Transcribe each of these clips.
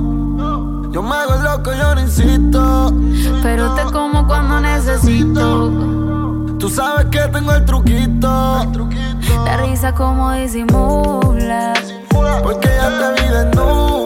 Yo me hago loco, yo no insisto. Pero te como cuando necesito. Tú sabes que tengo el truquito. La risa como disimula. Porque ya te vi desnuda.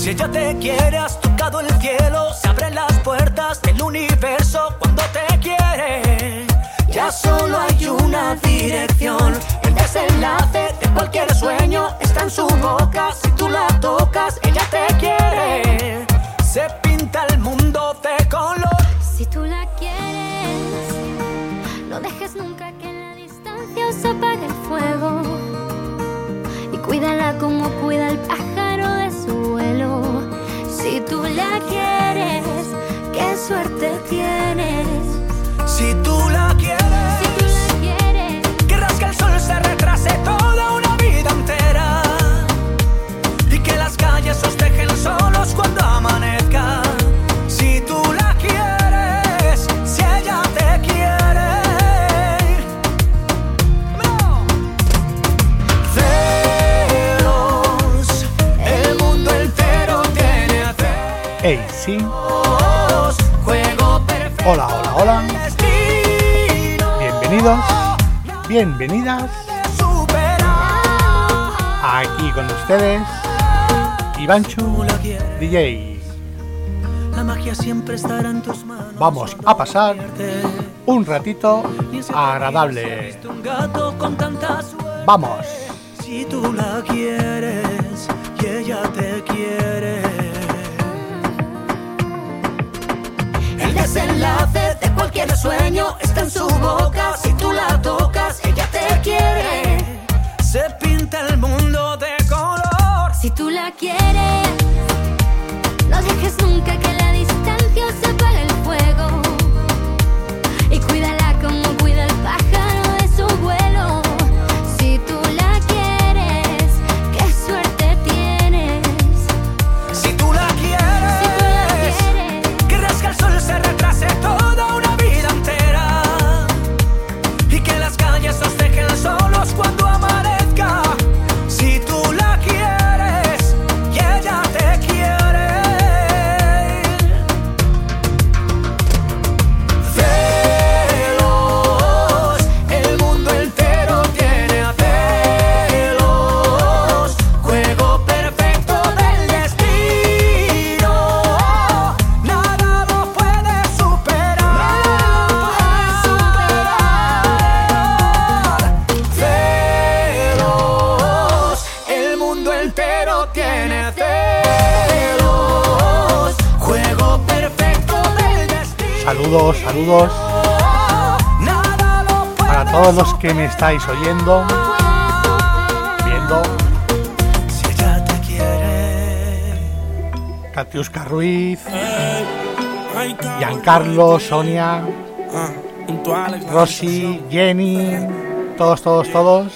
Si ella te quiere, has tocado el cielo, se abren las puertas del universo cuando te quiere. Ya solo hay una dirección, el desenlace de cualquier sueño está en su boca. Si tú la tocas, ella te quiere. Se pinta el mundo de color. Si tú la quieres, no dejes nunca que la distancia se apague el fuego. Y cuídala como cuida el pájaro tú la quieres, qué suerte tienes. Si tú Bienvenidos, bienvenidas aquí con ustedes, Ivanchu. DJ. La magia siempre estará en tus manos. Vamos a pasar un ratito agradable. Vamos. Si tú la quieres y ella te quiere. El desenlace de cualquier sueño está en su boca. Si tú la tocas, ella te quiere. Se pinta el mundo de color. si tú la quieres, no dejes nunca que la todos que me estáis oyendo, viendo. Si ella te quiere. Katiuska Ruiz, Giancarlo, Sonia, Rosy, Jenny, todos, todos, todos.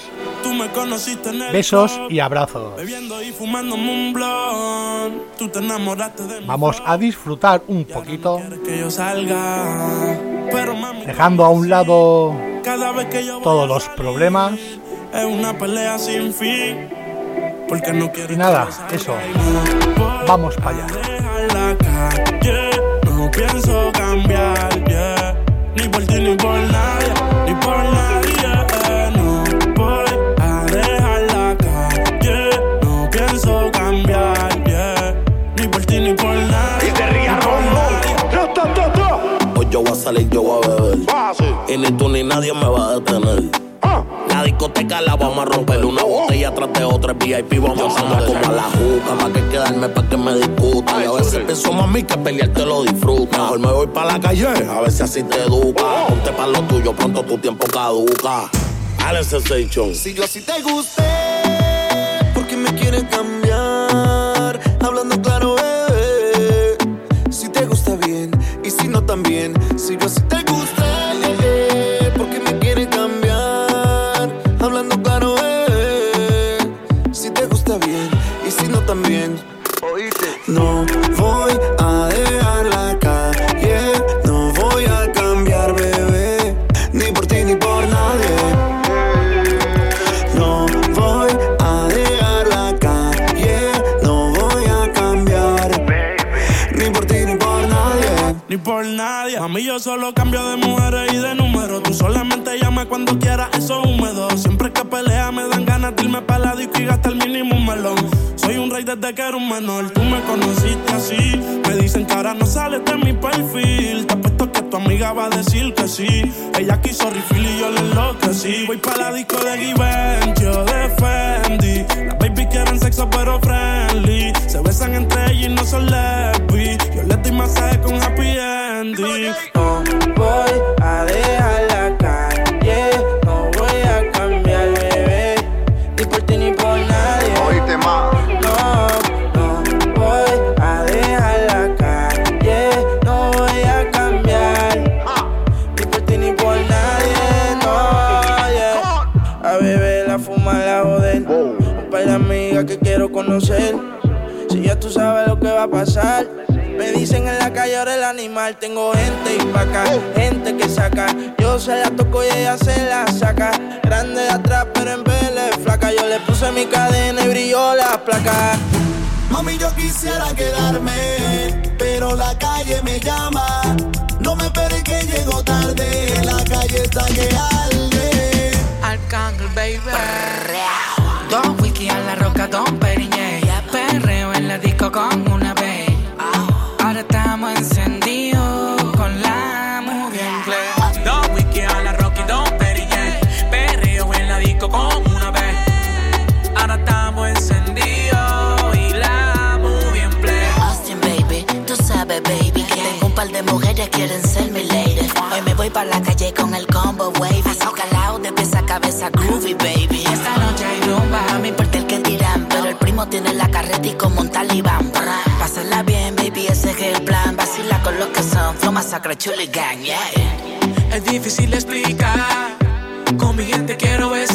Besos y abrazos. Vamos a disfrutar un Ya poquito, dejando a un lado cada vez que yo voy todos los problemas. Es una pelea sin fin. Porque no quiero Y nada, eso. Vamos para allá. No pienso cambiar, yeah. Ni por ti ni por nadie, ni por nadie. No voy a dejar la calle, no pienso cambiar, yeah. Ni por ti ni por nadie. Y te rías. Hoy yo voy a salir, yo voy a beber. Y ni tú ni nadie me va a detener. La discoteca la vamos a romper una botella tras de otra VIP vamos a andar como a la juca pa' que quedarme pa' que me discuta y a veces pienso mami que pelear te lo disfruta mejor me voy pa' la calle a ver si así te educa ponte pa' lo tuyo pronto tu tiempo caduca Alex Sensation Si yo así te gusté, ¿por qué me quieres cambiar? Hablando claro, bebé. Si te gusta bien y si no también. Si yo así te que era un menor. Tú me conociste así. Me dicen que ahora no sales de mi perfil. Te apuesto que tu amiga va a decir que sí. Ella quiso refill y yo le enloquecí. Voy para la disco de Givenchy, yo de Fendi. Las baby quieren sexo pero friendly. Se besan entre ellas y no son lesbi. Yo les doy masaje con happy ending. Tengo gente y pa' acá, gente que saca. Yo se la toco y ella se la saca. Grande de atrás, pero en vez de flaca. Yo le puse mi cadena y brilló la placa. Mami, yo quisiera quedarme, pero la calle me llama. No me esperes que llego tarde, la calle está que arde. Arcángel, baby. Para la calle con el combo wavy. Así calado de pieza a cabeza, groovy, baby. Esta noche hay rumba. No me importa el que dirán, pero el primo tiene la carreta y como un talibán. Pásala bien, baby, ese es el plan. Vacila con los que son, flow masacre, chuli gang, yeah. Es difícil explicar. Con mi gente quiero estar.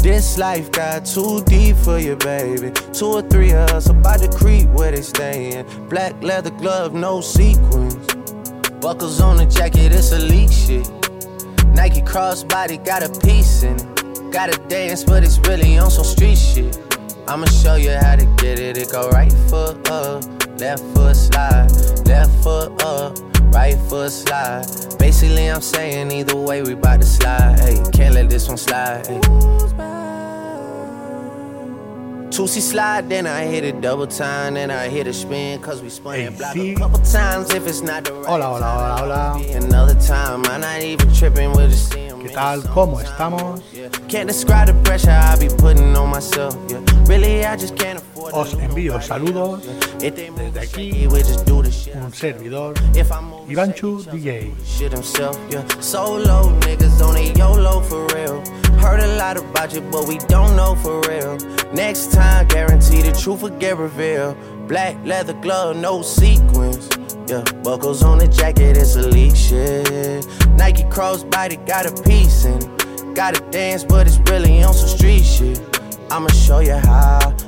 This life got too deep for you, baby. Two or three of us about to creep where they stayin'. Black leather glove, no sequins. Buckles on the jacket, it's elite shit. Nike crossbody got a piece in it. Gotta dance, but it's really on some street shit. I'ma show you how to get it. It go right foot up, left foot slide, left right a slide. Basically, I'm saying either way we bout to slide. Hey, can't let this one slide. Hey. Two-C slide, then I hit it double time, then I hit a spin, cause we spun that block a couple times if it's not the right Hola, hola, hola, hola. Another time, I'm not even tripping, we'll just see ¿Qué tal? ¿Cómo estamos? Can't describe the pressure I be putting on myself, yeah. Really, I just can't afford Os envío saludos desde aquí, un servidor, Ivanchu DJ. Heard a lot about you, but we don't know for real. Next time, guarantee the truth will get revealed. Black leather glove, no sequins. Yeah, buckles on the jacket, it's shit. Nike crossbody got a piece in. Gotta dance, but it's really on some street shit. I'ma show you how.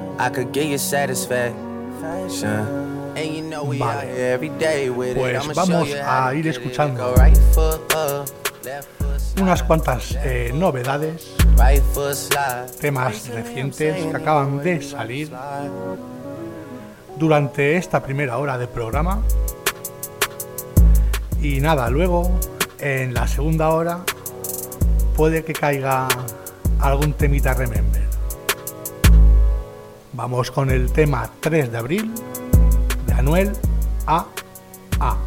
I could get you satisfaction. And you know we Vale. out here every day with Pues vamos a ir escuchando Unas cuantas eh, novedades, temas recientes que acaban de salir durante esta primera hora de programa. Y nada, luego en la segunda hora puede que caiga algún temita remember. Vamos con el tema 3 de abril de Anuel A. A.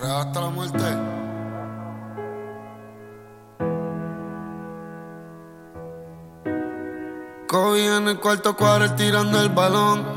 Hasta la muerte. Kobe en el cuarto cuadro tirando el balón.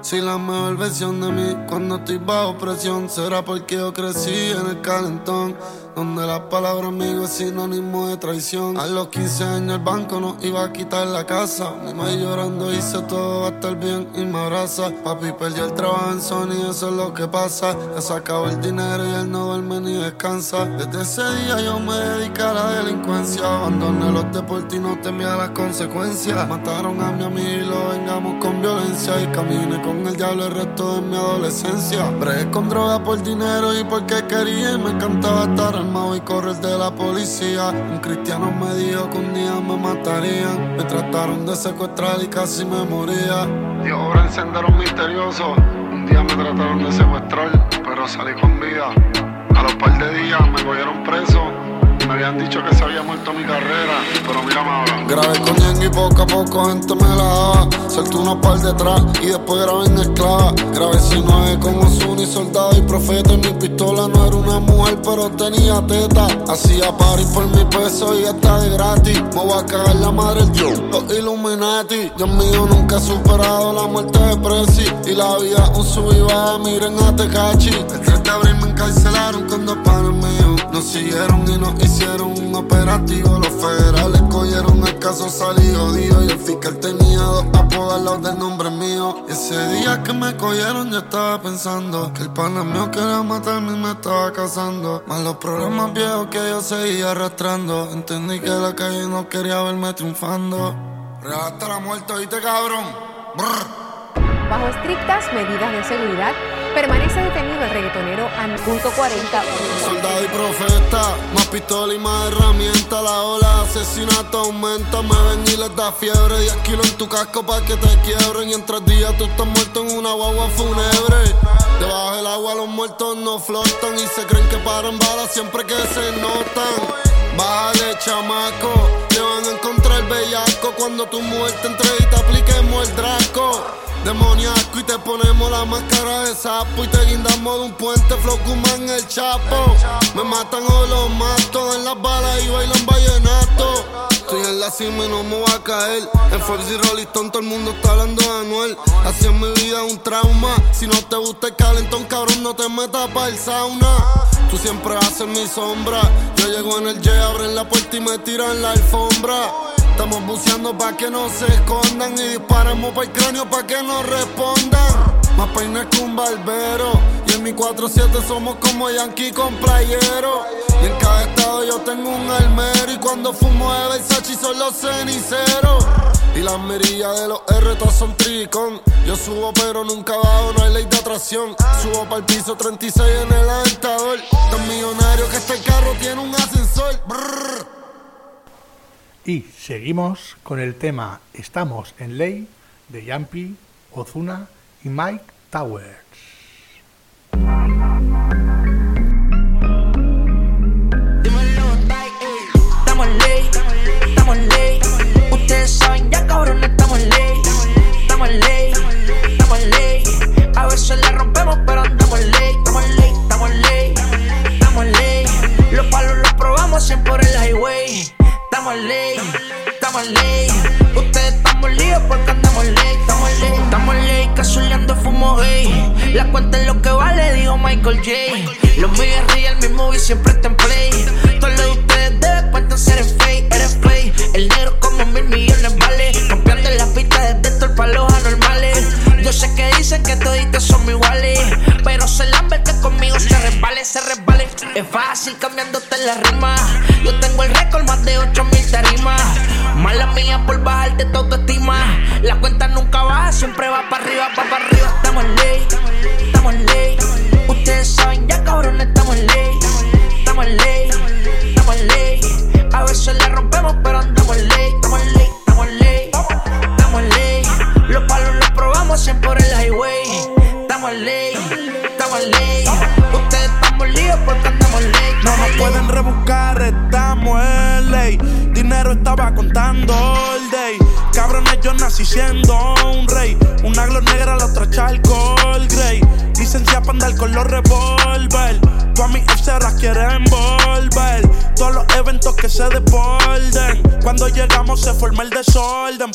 Si la mejor versión de mí cuando estoy bajo presión será porque yo crecí en el calentón. Donde la palabra amigo es sinónimo de traición. A los 15 años el banco nos iba a quitar la casa. Mi madre llorando dice todo va a estar bien y me abraza. Papi perdió el trabajo en Sony, eso es lo que pasa. Ya se el dinero y él no duerme ni descansa. Desde ese día yo me dediqué a la delincuencia. Abandoné los deportes y no temía las consecuencias. Mataron a mi amigo y lo vengamos con violencia. Y caminé con el diablo el resto de mi adolescencia. Bregué con droga por dinero y porque quería. Y me encantaba estar y correr de la policía. Un cristiano me dijo que un día me matarían. Me trataron de secuestrar y casi me moría. Y ahora en senderos misteriosos. Un día me trataron de secuestrar, pero salí con vida. A los par de días me cogieron preso. Me habían dicho que se había muerto mi carrera, pero mírame ahora. Grabé con Ñengo y poco a poco gente me la daba. Solté unos par detrás y después grabé en esclava. Grabé sin nueve con Ozuna y soldado y profeta. Y mi pistola no era una mujer, pero tenía teta. Hacía party por mi peso y hasta de gratis. Me voy a cagar la madre el Dios, los Illuminati. Dios mío, nunca he superado la muerte de Prezi. Y la vida un sub y baja, miren a Tecachi. El 3 de abril me encarcelaron con dos panes míos. Nos siguieron y nos hicieron un operativo. Los federales cogieron el caso, salí jodido. Y el fiscal tenía dos lado del nombre mío. Y ese día que me cogieron, yo estaba pensando que el pana mío quería matarme y me estaba casando. Más los problemas viejos que yo seguía arrastrando. Entendí que la calle no quería verme triunfando. Real hasta la muerte, oíste, cabrón. Brr. Bajo estrictas medidas de seguridad, permanece detenido el reggaetonero an punto 40. Soldado y profeta, más pistola y más herramienta. La ola de asesinato aumenta. Me ven y les da fiebre. 10 kilos en tu casco para que te quiebren. Y en tres días tú estás muerto en una guagua fúnebre. Debajo del agua los muertos no flotan. Y se creen que paran balas siempre que se notan. Bájale, chamaco. Te van a encontrar bellaco cuando tu muerte entre y te apliquemos el draco. Demoniaco y te ponemos la máscara de sapo y te guindamos de un puente flow en el chapo. Me matan o los mato en las balas y bailan vallenato. Estoy en la cima y no me voy a caer. En Forbes y Rolling todo el mundo está hablando de Anuel. Así en mi vida un trauma. Si no te gusta el calentón, cabrón, no te metas para el sauna. Tú siempre haces mi sombra. Yo llego en el J, abren la puerta y me tiran la alfombra. Estamos buceando pa' que no se escondan y disparamos pa' el cráneo pa' que no respondan. Más peines que un barbero y en mi 4-7 somos como Yankee con playero. Y en cada estado yo tengo un almero y cuando fumo de Versace son los ceniceros. Y las mirillas de los R todas son tricón. Yo subo pero nunca bajo, no hay ley de atracción. Subo para el piso 36 en el aventador. Tan millonario que este carro tiene un ascensor. Y seguimos con el tema Estamos en Ley de Yampi, Ozuna y Mike Towers.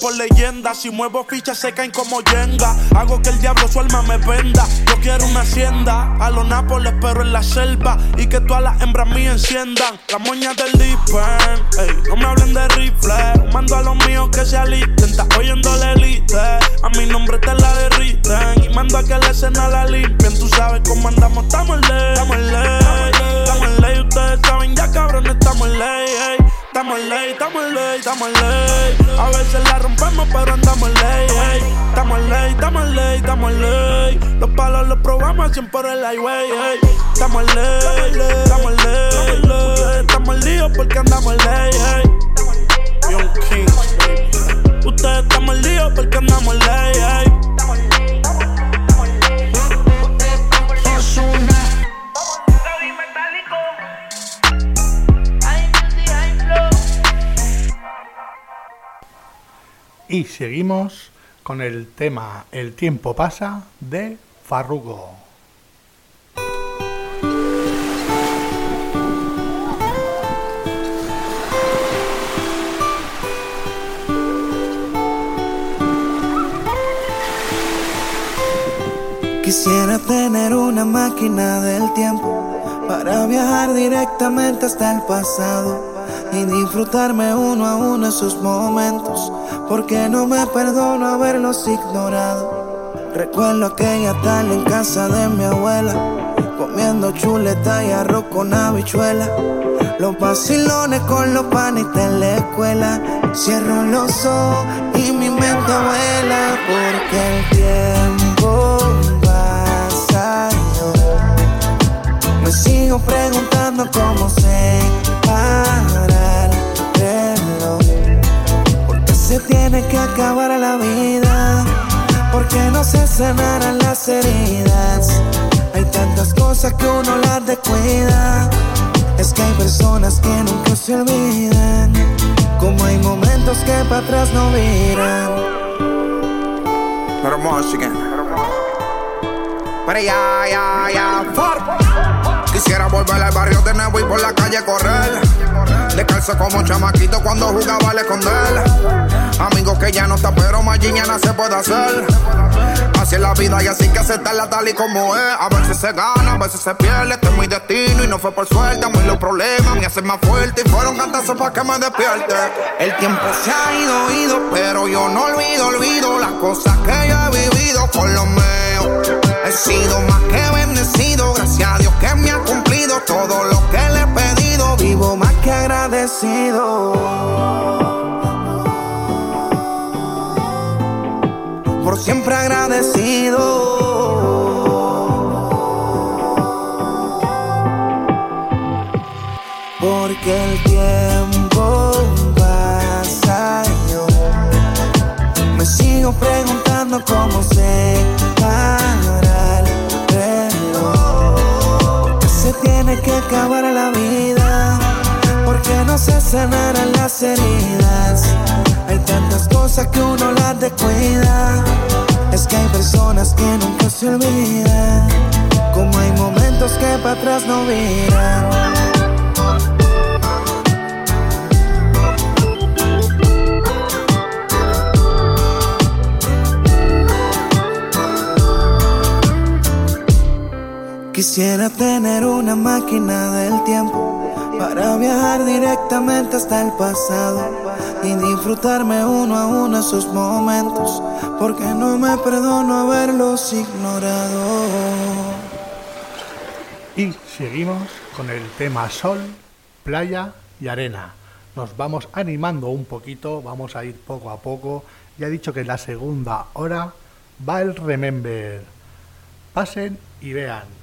Por leyenda, si muevo fichas se caen como yenga. Hago que el diablo su alma me venda. Yo quiero una hacienda. A los Nápoles, pero en la selva. Y que todas las hembras mías enciendan. La moña del dipen. No me hablen de rifle. Mando a los míos que se alisten. Está oyendo la elite. A mi nombre te la derriten. Y mando a que la escena la limpien. Tú sabes cómo andamos. Estamos en ley. Estamos en ley. Estamos en ley. Ustedes saben ya cabrón. Estamos en ley. Estamos en ley, estamos en ley, estamos en ley. A veces la rompemos, pero andamos en ley. ey. Estamos en ley, estamos en ley, estamos en ley. Los palos los probamos siempre por el highway. Estamos en ley, estamos en ley. Estamos en lío porque andamos en ley. ey. Young Kings, baby. Ustedes estamos en porque andamos en ley. Y seguimos con el tema El tiempo pasa de Farrugo. Quisiera tener una máquina del tiempo para viajar directamente hasta el pasado. Y disfrutarme uno a uno esos momentos, porque no me perdono haberlos ignorado. Recuerdo aquella tarde en casa de mi abuela, comiendo chuleta y arroz con habichuela. Los vacilones con los panitas en la escuela. Cierro los ojos y mi mente vuela porque el tiempo pasa. Me sigo preguntando cómo se para el reloj. ¿Por qué se tiene que acabar la vida? ¿Por qué no se sanarán las heridas? Hay tantas cosas que uno las descuida. Es que hay personas que nunca se olvidan. Como hay momentos que para atrás no miran. Pero Michigan. Pero ya, ya, ya, Quisiera volver al barrio de nuevo y por la calle correr. Descalzo como chamaquito cuando jugaba al esconder. Amigos que ya no está, pero mañana se puede hacer. Así es la vida y así que aceptarla tal y como es. A veces se gana, a veces se pierde. Este es mi destino y no fue por suerte. A los problemas me hacen más fuerte y fueron cantazos para que me despierte. El tiempo se ha ido, ido, pero yo no olvido, olvido las cosas que yo he vivido con los míos. Sido más que bendecido, gracias a Dios que me ha cumplido todo lo que le he pedido. Vivo más que agradecido. Por siempre agradecido. Porque el tiempo pasa yo me sigo preguntando cómo se para tiene que acabar la vida? ¿Por qué no se sanarán las heridas? Hay tantas cosas que uno las descuida. Es que hay personas que nunca se olvidan. Como hay momentos que para atrás no miran. Quisiera tener una máquina del tiempo para viajar directamente hasta el pasado y disfrutarme uno a uno esos momentos, porque no me perdono haberlos ignorado. Y seguimos con el tema sol, playa y arena. Nos vamos animando un poquito, vamos a ir poco a poco. Ya he dicho que en la segunda hora va el Remember. Pasen y vean.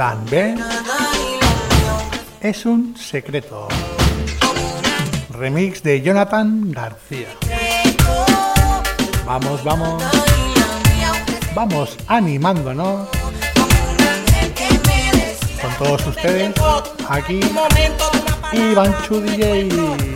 plan B es un secreto. Remix de Jonathan García. Vamos, vamos. Vamos animándonos con todos ustedes aquí Iván Chu DJ.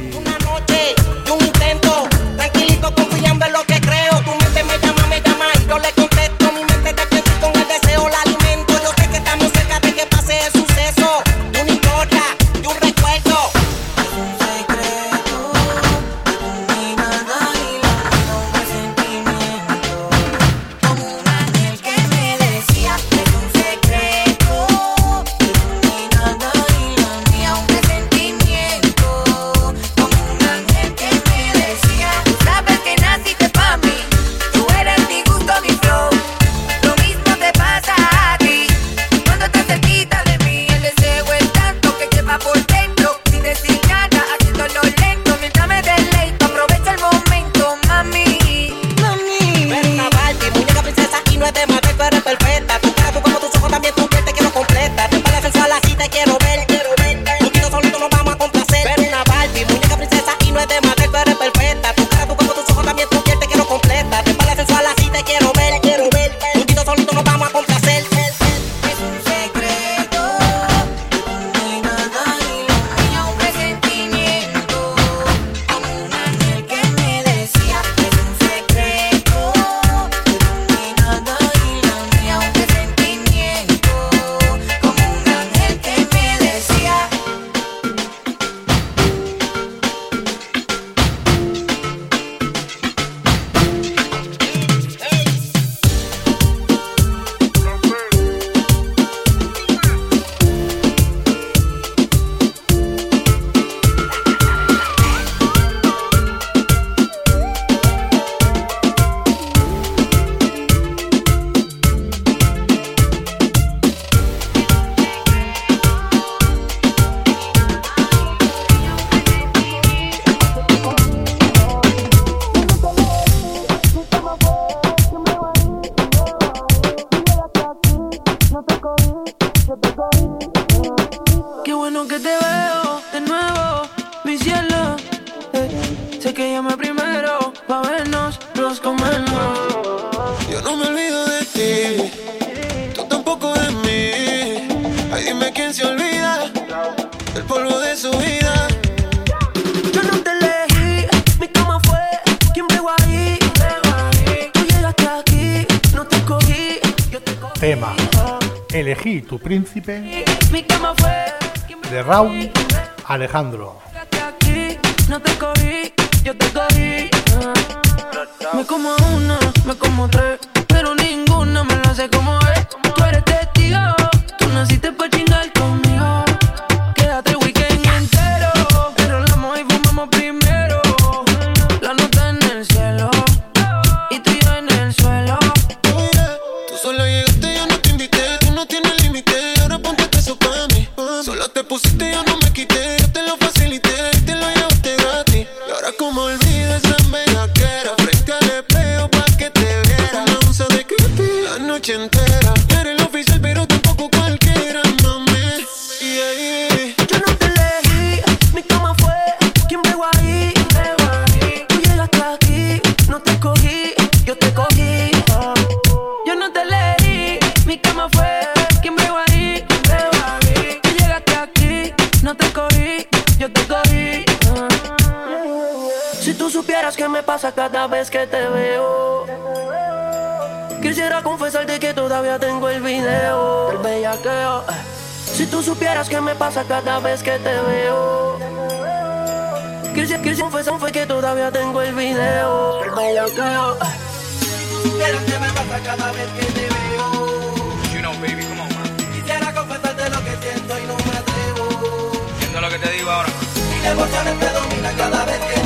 Alejandro. tengo el video del bellaqueo. Eh. Si tú supieras que me pasa cada vez que te veo. Cristian, Cristian, fue, fue que todavía tengo el video del bellaqueo. Eh. Si supieras me pasa cada vez que te veo. You know, baby, come on, man. Quisiera confesarte lo que siento y no me atrevo. Siento lo que te digo ahora. Mi emociones me domina cada vez que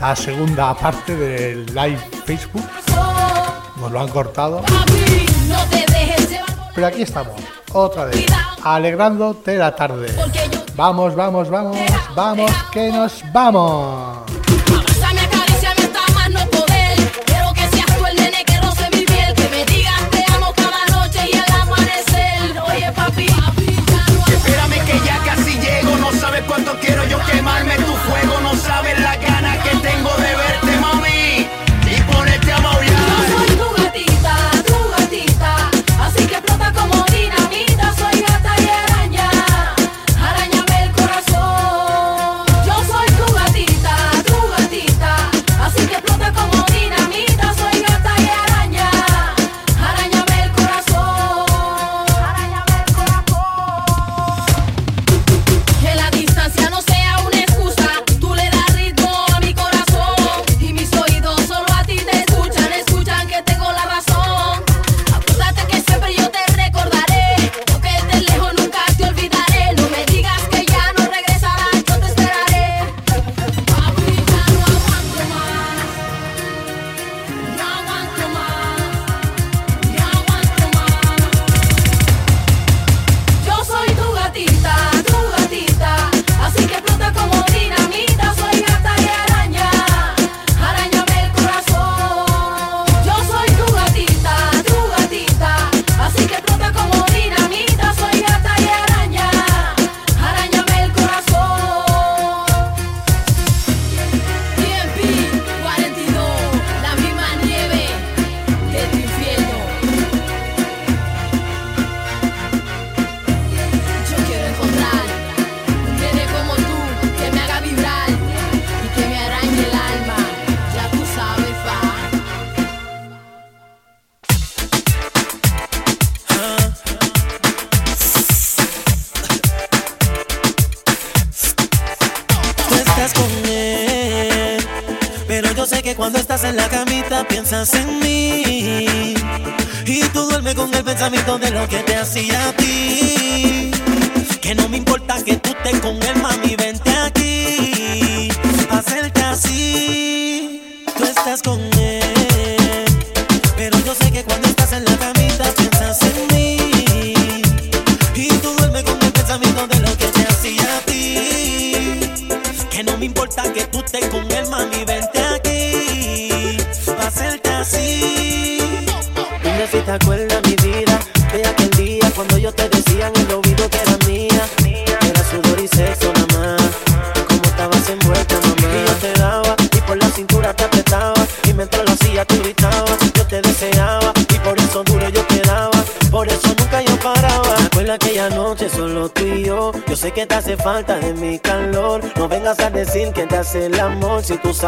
la segunda parte del live Facebook. Nos lo han cortado. Pero aquí estamos, otra vez, alegrándote la tarde. Vamos, vamos, vamos, vamos, que nos vamos.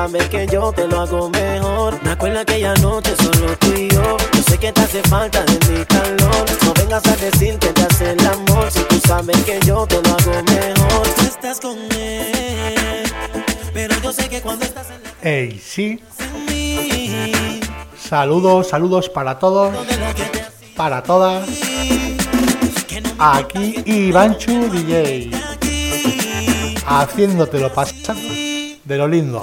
sabes que yo te lo hago mejor. Me acuerdo aquella noche solo tú y yo. Yo sé que te hace falta de mi calor. No vengas a decir que te hace el amor. Si tú sabes que yo te lo hago mejor. Tú estás con él. Pero yo sé que cuando estás en la. Hey, sí. Saludos, saludos para todos. Para todas. Aquí Ivanchu DJ. Haciéndotelo pasar de lo lindo.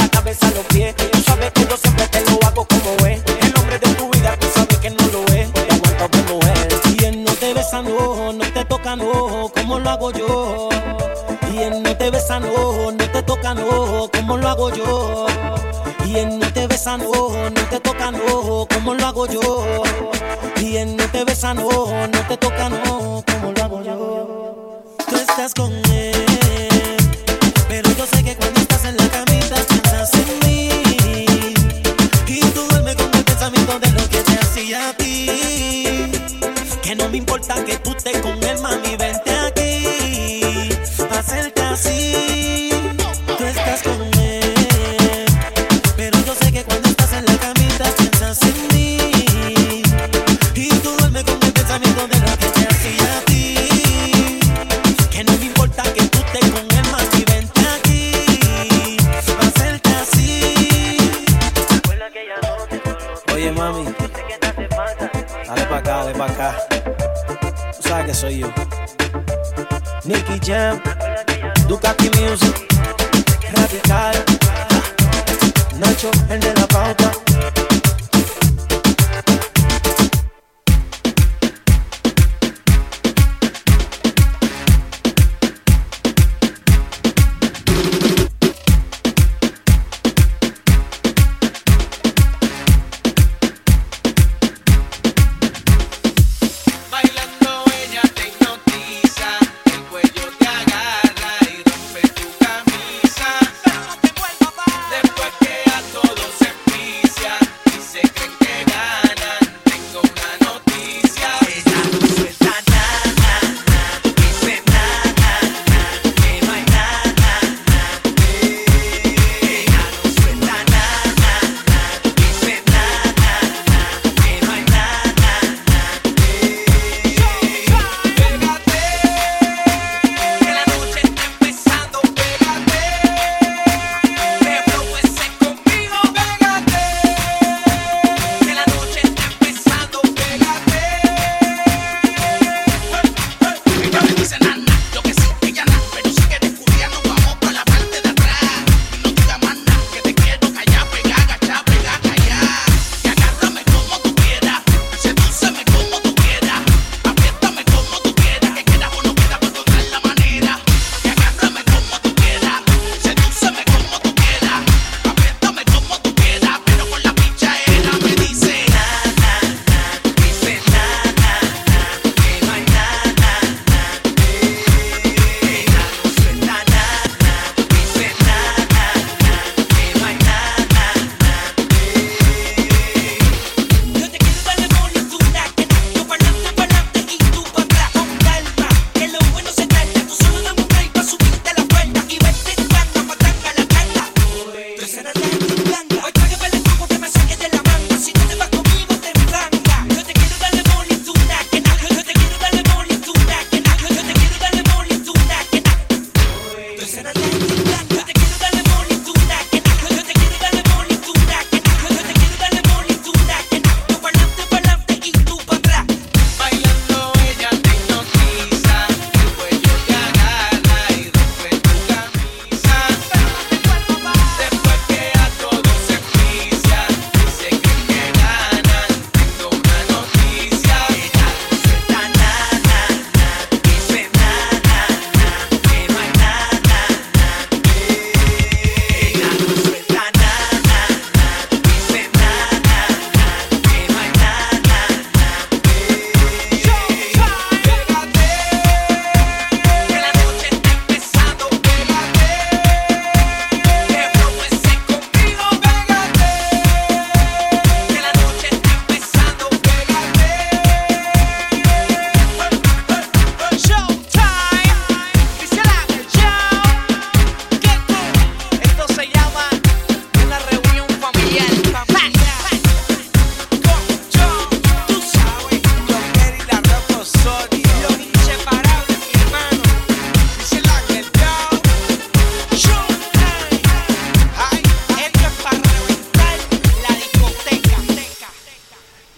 como lo hago yo. Y él oh, no te besa, no, no te toca, no, oh, como lo hago yo. Y él oh, no te besa, no, no te toca, no, como lo hago yo. Tú estás con él, pero yo sé que cuando estás en la camita piensas en mí. Y tú duermes con el pensamiento de lo que te hacía a ti. Que no me importa que tú estés con él, mami, acá. Tú sabes que soy yo. Nicky Jam, Ducati Music, Radical, Nacho, el de la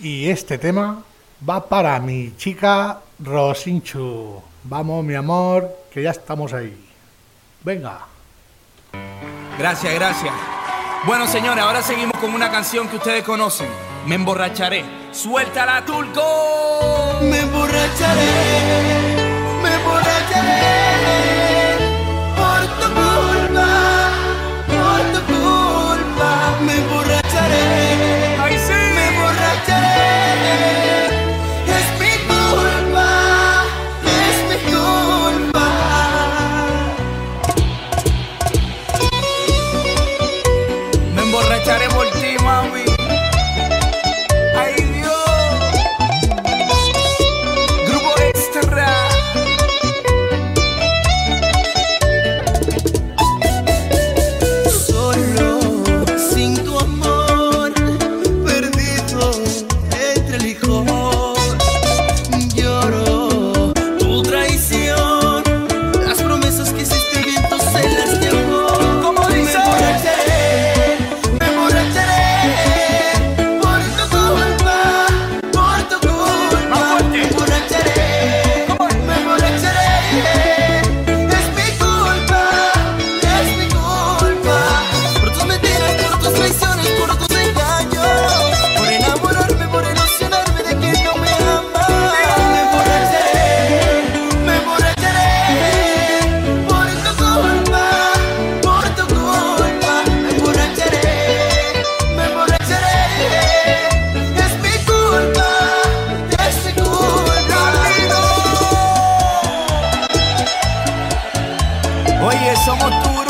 Y este tema va para mi chica Rosinchu. Vamos, mi amor, que ya estamos ahí. Venga. Gracias, gracias. Bueno, señores, ahora seguimos con una canción que ustedes conocen. Me emborracharé. Suéltala, Turco. Me emborracharé. Me emborracharé. somos tú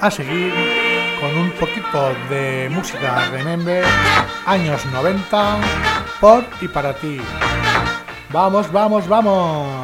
a seguir con un poquito de música Remember, años 90, por y para ti. Vamos, vamos, vamos.